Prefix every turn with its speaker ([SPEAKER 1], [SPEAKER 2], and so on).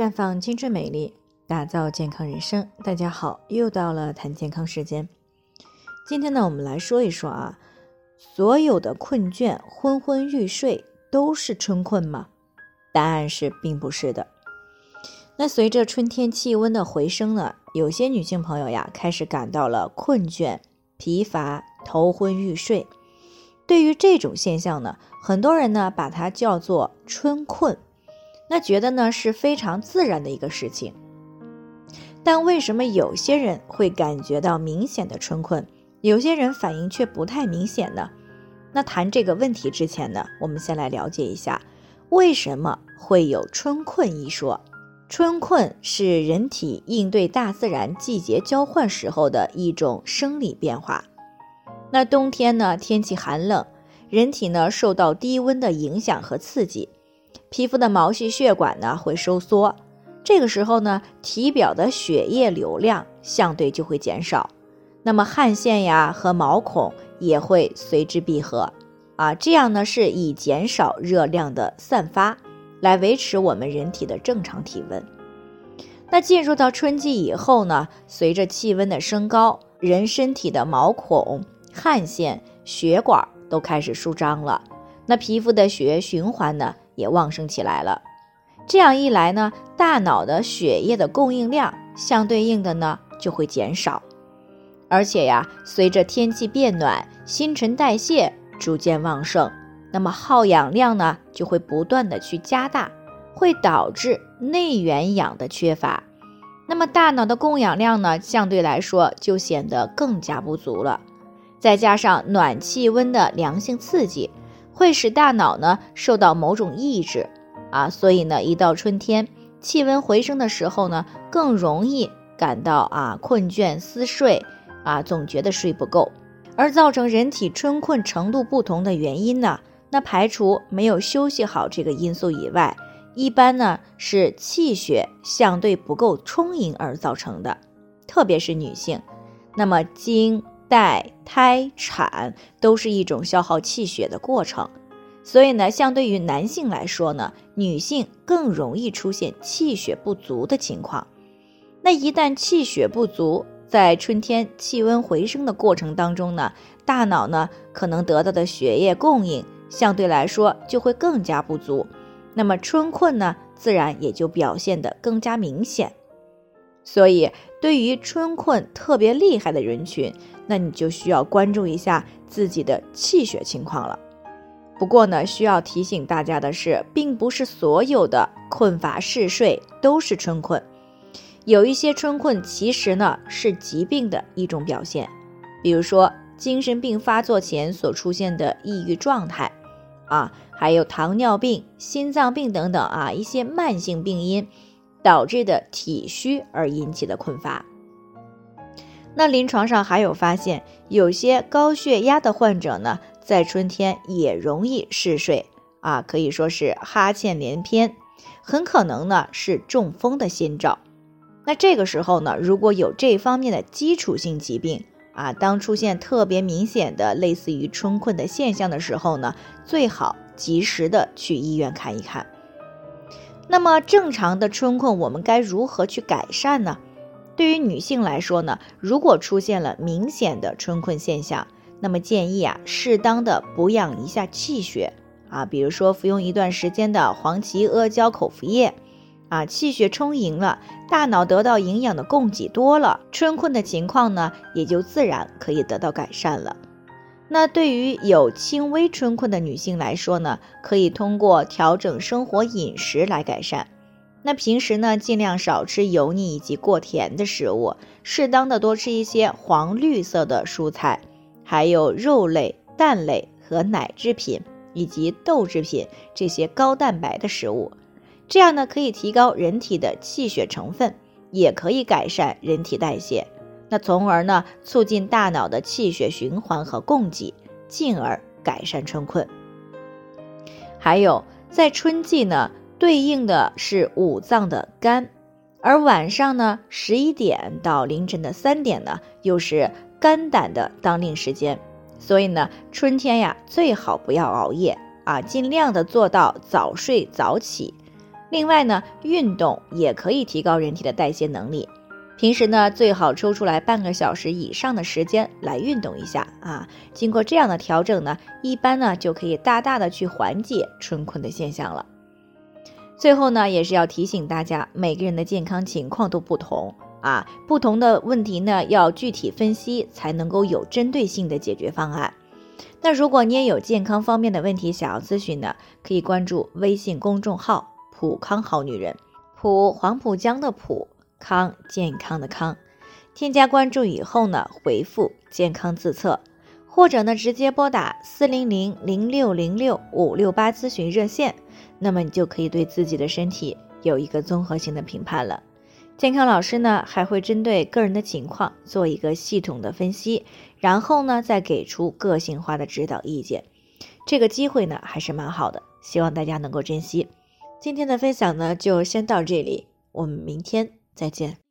[SPEAKER 1] 绽放青春美丽，打造健康人生。大家好，又到了谈健康时间。今天呢，我们来说一说啊，所有的困倦、昏昏欲睡都是春困吗？答案是并不是的。那随着春天气温的回升呢，有些女性朋友呀，开始感到了困倦、疲乏、头昏欲睡。对于这种现象呢，很多人呢把它叫做春困。那觉得呢是非常自然的一个事情，但为什么有些人会感觉到明显的春困，有些人反应却不太明显呢？那谈这个问题之前呢，我们先来了解一下为什么会有春困一说。春困是人体应对大自然季节交换时候的一种生理变化。那冬天呢，天气寒冷，人体呢受到低温的影响和刺激。皮肤的毛细血管呢会收缩，这个时候呢，体表的血液流量相对就会减少，那么汗腺呀和毛孔也会随之闭合，啊，这样呢是以减少热量的散发，来维持我们人体的正常体温。那进入到春季以后呢，随着气温的升高，人身体的毛孔、汗腺、血管都开始舒张了，那皮肤的血液循环呢？也旺盛起来了，这样一来呢，大脑的血液的供应量相对应的呢就会减少，而且呀，随着天气变暖，新陈代谢逐渐旺盛，那么耗氧量呢就会不断的去加大，会导致内源氧的缺乏，那么大脑的供氧量呢相对来说就显得更加不足了，再加上暖气温的良性刺激。会使大脑呢受到某种抑制，啊，所以呢，一到春天气温回升的时候呢，更容易感到啊困倦思睡，啊，总觉得睡不够。而造成人体春困程度不同的原因呢，那排除没有休息好这个因素以外，一般呢是气血相对不够充盈而造成的，特别是女性，那么经。带胎产都是一种消耗气血的过程，所以呢，相对于男性来说呢，女性更容易出现气血不足的情况。那一旦气血不足，在春天气温回升的过程当中呢，大脑呢可能得到的血液供应相对来说就会更加不足，那么春困呢，自然也就表现得更加明显。所以，对于春困特别厉害的人群，那你就需要关注一下自己的气血情况了。不过呢，需要提醒大家的是，并不是所有的困乏嗜睡都是春困，有一些春困其实呢是疾病的一种表现，比如说精神病发作前所出现的抑郁状态，啊，还有糖尿病、心脏病等等啊一些慢性病因导致的体虚而引起的困乏。那临床上还有发现，有些高血压的患者呢，在春天也容易嗜睡啊，可以说是哈欠连篇，很可能呢是中风的先兆。那这个时候呢，如果有这方面的基础性疾病啊，当出现特别明显的类似于春困的现象的时候呢，最好及时的去医院看一看。那么正常的春困，我们该如何去改善呢？对于女性来说呢，如果出现了明显的春困现象，那么建议啊，适当的补养一下气血啊，比如说服用一段时间的黄芪阿胶口服液，啊，气血充盈了，大脑得到营养的供给多了，春困的情况呢，也就自然可以得到改善了。那对于有轻微春困的女性来说呢，可以通过调整生活饮食来改善。那平时呢，尽量少吃油腻以及过甜的食物，适当的多吃一些黄绿色的蔬菜，还有肉类、蛋类和奶制品以及豆制品这些高蛋白的食物，这样呢可以提高人体的气血成分，也可以改善人体代谢，那从而呢促进大脑的气血循环和供给，进而改善春困。还有在春季呢。对应的是五脏的肝，而晚上呢，十一点到凌晨的三点呢，又是肝胆的当令时间。所以呢，春天呀，最好不要熬夜啊，尽量的做到早睡早起。另外呢，运动也可以提高人体的代谢能力。平时呢，最好抽出来半个小时以上的时间来运动一下啊。经过这样的调整呢，一般呢就可以大大的去缓解春困的现象了。最后呢，也是要提醒大家，每个人的健康情况都不同啊，不同的问题呢要具体分析，才能够有针对性的解决方案。那如果你也有健康方面的问题想要咨询呢，可以关注微信公众号“普康好女人”，普黄浦江的普康健康的康，添加关注以后呢，回复“健康自测”，或者呢直接拨打四零零零六零六五六八咨询热线。那么你就可以对自己的身体有一个综合性的评判了。健康老师呢还会针对个人的情况做一个系统的分析，然后呢再给出个性化的指导意见。这个机会呢还是蛮好的，希望大家能够珍惜。今天的分享呢就先到这里，我们明天再见。